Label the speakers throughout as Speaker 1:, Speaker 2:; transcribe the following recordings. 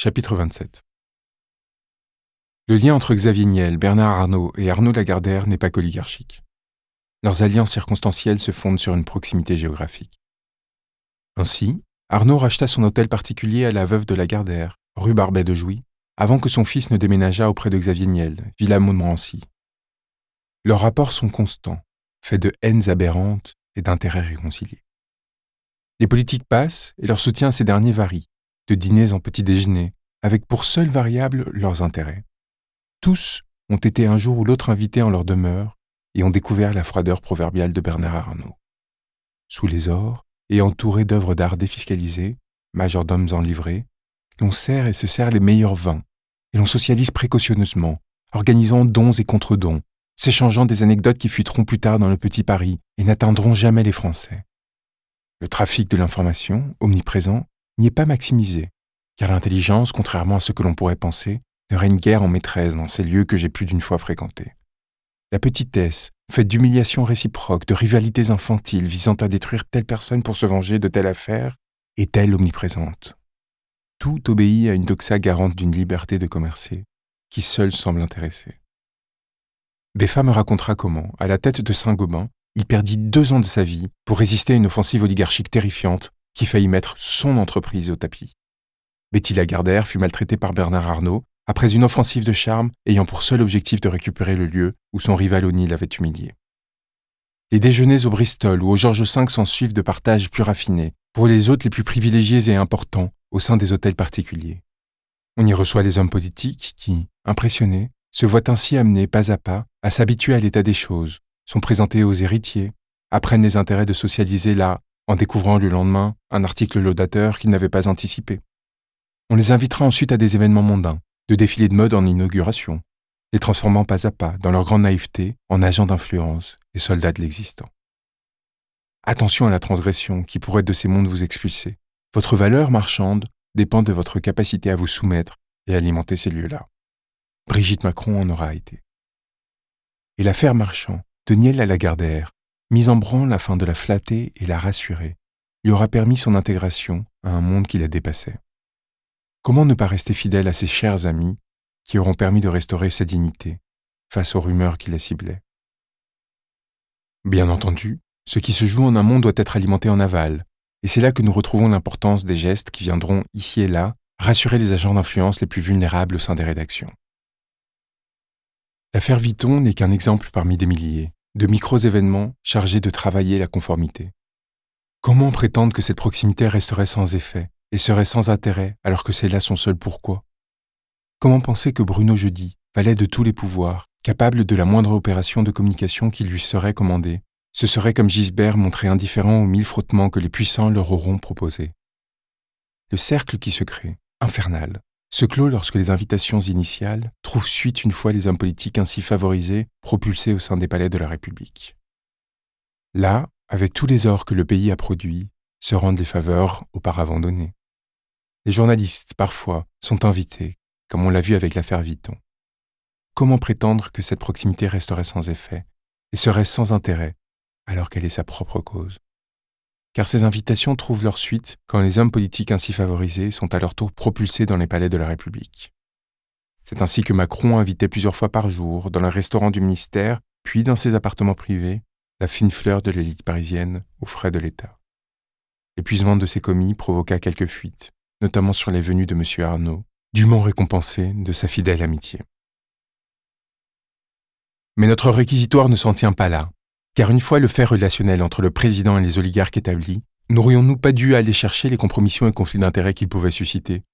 Speaker 1: Chapitre 27 Le lien entre Xavier Niel, Bernard Arnault et Arnaud Lagardère n'est pas qu'oligarchique. Leurs alliances circonstancielles se fondent sur une proximité géographique. Ainsi, Arnaud racheta son hôtel particulier à la veuve de Lagardère, rue Barbet de Jouy, avant que son fils ne déménageât auprès de Xavier Niel, Villa Montmorency. Leurs rapports sont constants, faits de haines aberrantes et d'intérêts réconciliés. Les politiques passent et leur soutien à ces derniers varie, de dîners en petits déjeuners, avec pour seule variable leurs intérêts. Tous ont été un jour ou l'autre invités en leur demeure et ont découvert la froideur proverbiale de Bernard Arnault. Sous les ors et entourés d'œuvres d'art défiscalisées, majordomes en livrée, l'on sert et se sert les meilleurs vins, et l'on socialise précautionneusement, organisant dons et contre-dons, s'échangeant des anecdotes qui fuiteront plus tard dans le petit Paris et n'atteindront jamais les Français. Le trafic de l'information, omniprésent, n'y est pas maximisé, car l'intelligence, contrairement à ce que l'on pourrait penser, ne règne guère en maîtresse dans ces lieux que j'ai plus d'une fois fréquentés. La petitesse, faite d'humiliations réciproques, de rivalités infantiles visant à détruire telle personne pour se venger de telle affaire, est-elle omniprésente Tout obéit à une doxa garante d'une liberté de commercer, qui seule semble intéresser. Beffa me racontera comment, à la tête de Saint-Gobain, il perdit deux ans de sa vie pour résister à une offensive oligarchique terrifiante qui faillit mettre son entreprise au tapis. Betty Lagardère fut maltraitée par Bernard Arnault après une offensive de charme ayant pour seul objectif de récupérer le lieu où son rival O'Neill l'avait humilié. Les déjeuners au Bristol ou au George V s'en suivent de partages plus raffinés, pour les hôtes les plus privilégiés et importants au sein des hôtels particuliers. On y reçoit les hommes politiques qui, impressionnés, se voient ainsi amenés pas à pas à s'habituer à l'état des choses, sont présentés aux héritiers, apprennent les intérêts de socialiser là, en découvrant le lendemain un article laudateur qu'ils n'avaient pas anticipé. On les invitera ensuite à des événements mondains, de défilés de mode en inauguration, les transformant pas à pas, dans leur grande naïveté, en agents d'influence et soldats de l'existant. Attention à la transgression qui pourrait de ces mondes vous expulser. Votre valeur marchande dépend de votre capacité à vous soumettre et alimenter ces lieux-là. Brigitte Macron en aura été. Et l'affaire marchand de Niel à la Gardère, mise en branle afin de la flatter et la rassurer, lui aura permis son intégration à un monde qui la dépassait. Comment ne pas rester fidèle à ses chers amis qui auront permis de restaurer sa dignité face aux rumeurs qui la ciblaient? Bien entendu, ce qui se joue en amont doit être alimenté en aval, et c'est là que nous retrouvons l'importance des gestes qui viendront, ici et là, rassurer les agents d'influence les plus vulnérables au sein des rédactions. L'affaire Vuitton n'est qu'un exemple parmi des milliers de micros événements chargés de travailler la conformité. Comment prétendre que cette proximité resterait sans effet et serait sans intérêt alors que c'est là son seul pourquoi? Comment penser que Bruno Jeudi, valet de tous les pouvoirs, capable de la moindre opération de communication qui lui serait commandée, ce serait comme Gisbert montré indifférent aux mille frottements que les puissants leur auront proposés. Le cercle qui se crée, infernal, se clôt lorsque les invitations initiales trouvent suite une fois les hommes politiques ainsi favorisés propulsés au sein des palais de la République. Là, avec tous les ors que le pays a produits, se rendent les faveurs auparavant données. Les journalistes, parfois, sont invités, comme on l'a vu avec l'affaire Vuitton. Comment prétendre que cette proximité resterait sans effet et serait sans intérêt alors qu'elle est sa propre cause? Car ces invitations trouvent leur suite quand les hommes politiques ainsi favorisés sont à leur tour propulsés dans les palais de la République. C'est ainsi que Macron invitait plusieurs fois par jour, dans le restaurant du ministère, puis dans ses appartements privés, la fine fleur de l'élite parisienne aux frais de l'État. L'épuisement de ses commis provoqua quelques fuites, notamment sur les venues de M. Arnaud, dûment récompensé de sa fidèle amitié. Mais notre réquisitoire ne s'en tient pas là. Car une fois le fait relationnel entre le président et les oligarques établi, n'aurions-nous pas dû aller chercher les compromissions et conflits d'intérêts qu'ils pouvaient susciter?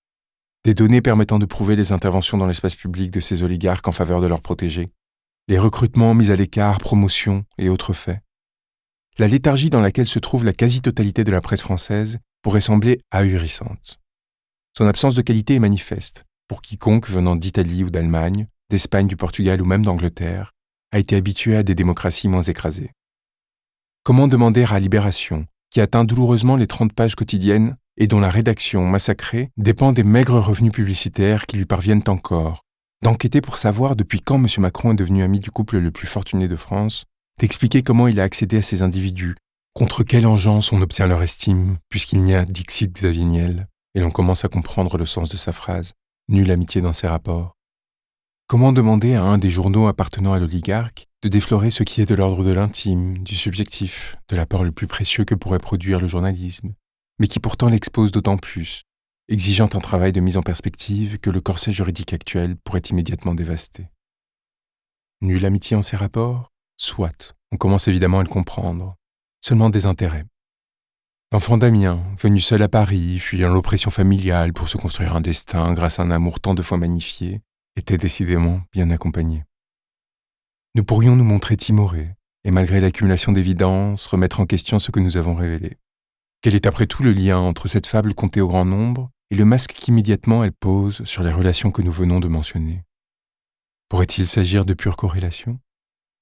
Speaker 1: Des données permettant de prouver les interventions dans l'espace public de ces oligarques en faveur de leurs protégés. Les recrutements mis à l'écart, promotions et autres faits. La léthargie dans laquelle se trouve la quasi-totalité de la presse française pourrait sembler ahurissante. Son absence de qualité est manifeste. Pour quiconque venant d'Italie ou d'Allemagne, d'Espagne, du Portugal ou même d'Angleterre, a été habitué à des démocraties moins écrasées. Comment demander à Libération, qui atteint douloureusement les 30 pages quotidiennes et dont la rédaction massacrée dépend des maigres revenus publicitaires qui lui parviennent encore, d'enquêter pour savoir depuis quand M. Macron est devenu ami du couple le plus fortuné de France, d'expliquer comment il a accédé à ces individus, contre quelle engeance on obtient leur estime, puisqu'il n'y a, Dixit Xavier et l'on commence à comprendre le sens de sa phrase Nulle amitié dans ses rapports. Comment demander à un des journaux appartenant à l'oligarque de déflorer ce qui est de l'ordre de l'intime, du subjectif, de l'apport le plus précieux que pourrait produire le journalisme, mais qui pourtant l'expose d'autant plus, exigeant un travail de mise en perspective que le corset juridique actuel pourrait immédiatement dévaster? Nulle amitié en ses rapports? Soit, on commence évidemment à le comprendre, seulement des intérêts. L'enfant Damien, venu seul à Paris, fuyant l'oppression familiale pour se construire un destin grâce à un amour tant de fois magnifié, était décidément bien accompagné. Nous pourrions nous montrer timorés, et malgré l'accumulation d'évidences, remettre en question ce que nous avons révélé. Quel est après tout le lien entre cette fable contée au grand nombre et le masque qu'immédiatement elle pose sur les relations que nous venons de mentionner? Pourrait-il s'agir de pure corrélation?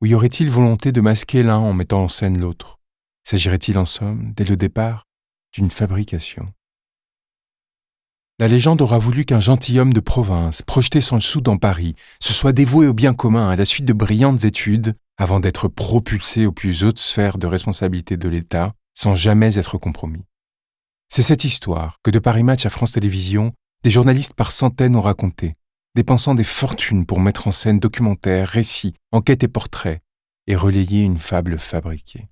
Speaker 1: Ou y aurait-il volonté de masquer l'un en mettant en scène l'autre? S'agirait-il en somme, dès le départ, d'une fabrication? La légende aura voulu qu'un gentilhomme de province, projeté sans le sou dans Paris, se soit dévoué au bien commun à la suite de brillantes études, avant d'être propulsé aux plus hautes sphères de responsabilité de l'État, sans jamais être compromis. C'est cette histoire que de Paris Match à France Télévisions, des journalistes par centaines ont raconté, dépensant des fortunes pour mettre en scène documentaires, récits, enquêtes et portraits, et relayer une fable fabriquée.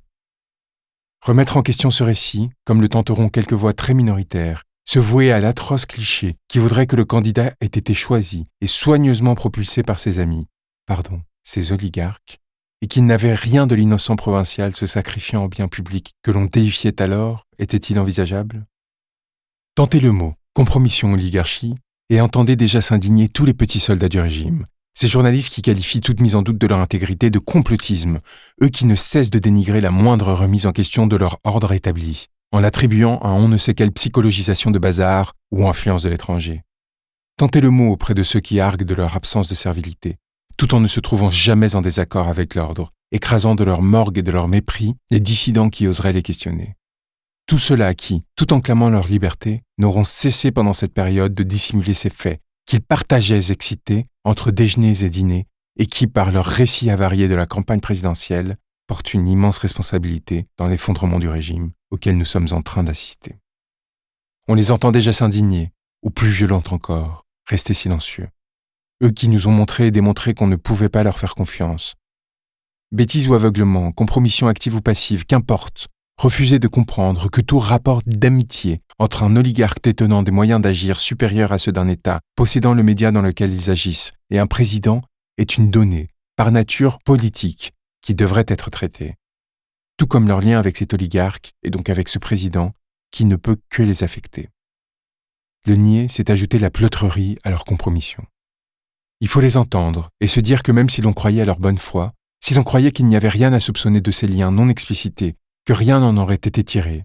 Speaker 1: Remettre en question ce récit, comme le tenteront quelques voix très minoritaires, se vouer à l'atroce cliché qui voudrait que le candidat ait été choisi et soigneusement propulsé par ses amis, pardon, ses oligarques, et qu'il n'avait rien de l'innocent provincial se sacrifiant au bien public que l'on déifiait alors, était-il envisageable? Tentez le mot, compromission oligarchie, et entendez déjà s'indigner tous les petits soldats du régime, ces journalistes qui qualifient toute mise en doute de leur intégrité de complotisme, eux qui ne cessent de dénigrer la moindre remise en question de leur ordre établi, en l'attribuant à on ne sait quelle psychologisation de bazar ou influence de l'étranger. Tentez le mot auprès de ceux qui arguent de leur absence de servilité, tout en ne se trouvant jamais en désaccord avec l'ordre, écrasant de leur morgue et de leur mépris les dissidents qui oseraient les questionner. Tout cela qui, tout en clamant leur liberté, n'auront cessé pendant cette période de dissimuler ces faits qu'ils partageaient excités entre déjeuners et dîners et qui, par leur récit avarié de la campagne présidentielle, une immense responsabilité dans l'effondrement du régime auquel nous sommes en train d'assister. On les entend déjà s'indigner, ou plus violentes encore, rester silencieux. Eux qui nous ont montré et démontré qu'on ne pouvait pas leur faire confiance. Bêtise ou aveuglement, compromission active ou passive, qu'importe, refuser de comprendre que tout rapport d'amitié entre un oligarque détenant des moyens d'agir supérieurs à ceux d'un État, possédant le média dans lequel ils agissent, et un président est une donnée, par nature politique, qui devrait être traitée. Tout comme leur lien avec cet oligarque, et donc avec ce président, qui ne peut que les affecter. Le nier, c'est ajouter la pleutrerie à leur compromission. Il faut les entendre et se dire que même si l'on croyait à leur bonne foi, si l'on croyait qu'il n'y avait rien à soupçonner de ces liens non explicités que rien n'en aurait été tiré.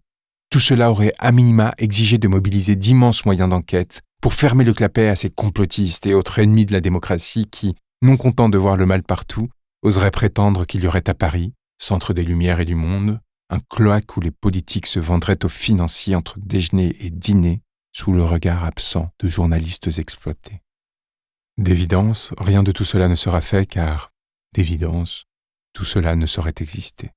Speaker 1: Tout cela aurait à minima exigé de mobiliser d'immenses moyens d'enquête pour fermer le clapet à ces complotistes et autres ennemis de la démocratie qui, non contents de voir le mal partout, oseraient prétendre qu'il y aurait à Paris, centre des Lumières et du monde, un cloaque où les politiques se vendraient aux financiers entre déjeuner et dîner sous le regard absent de journalistes exploités. D'évidence, rien de tout cela ne sera fait car, d'évidence, tout cela ne saurait exister.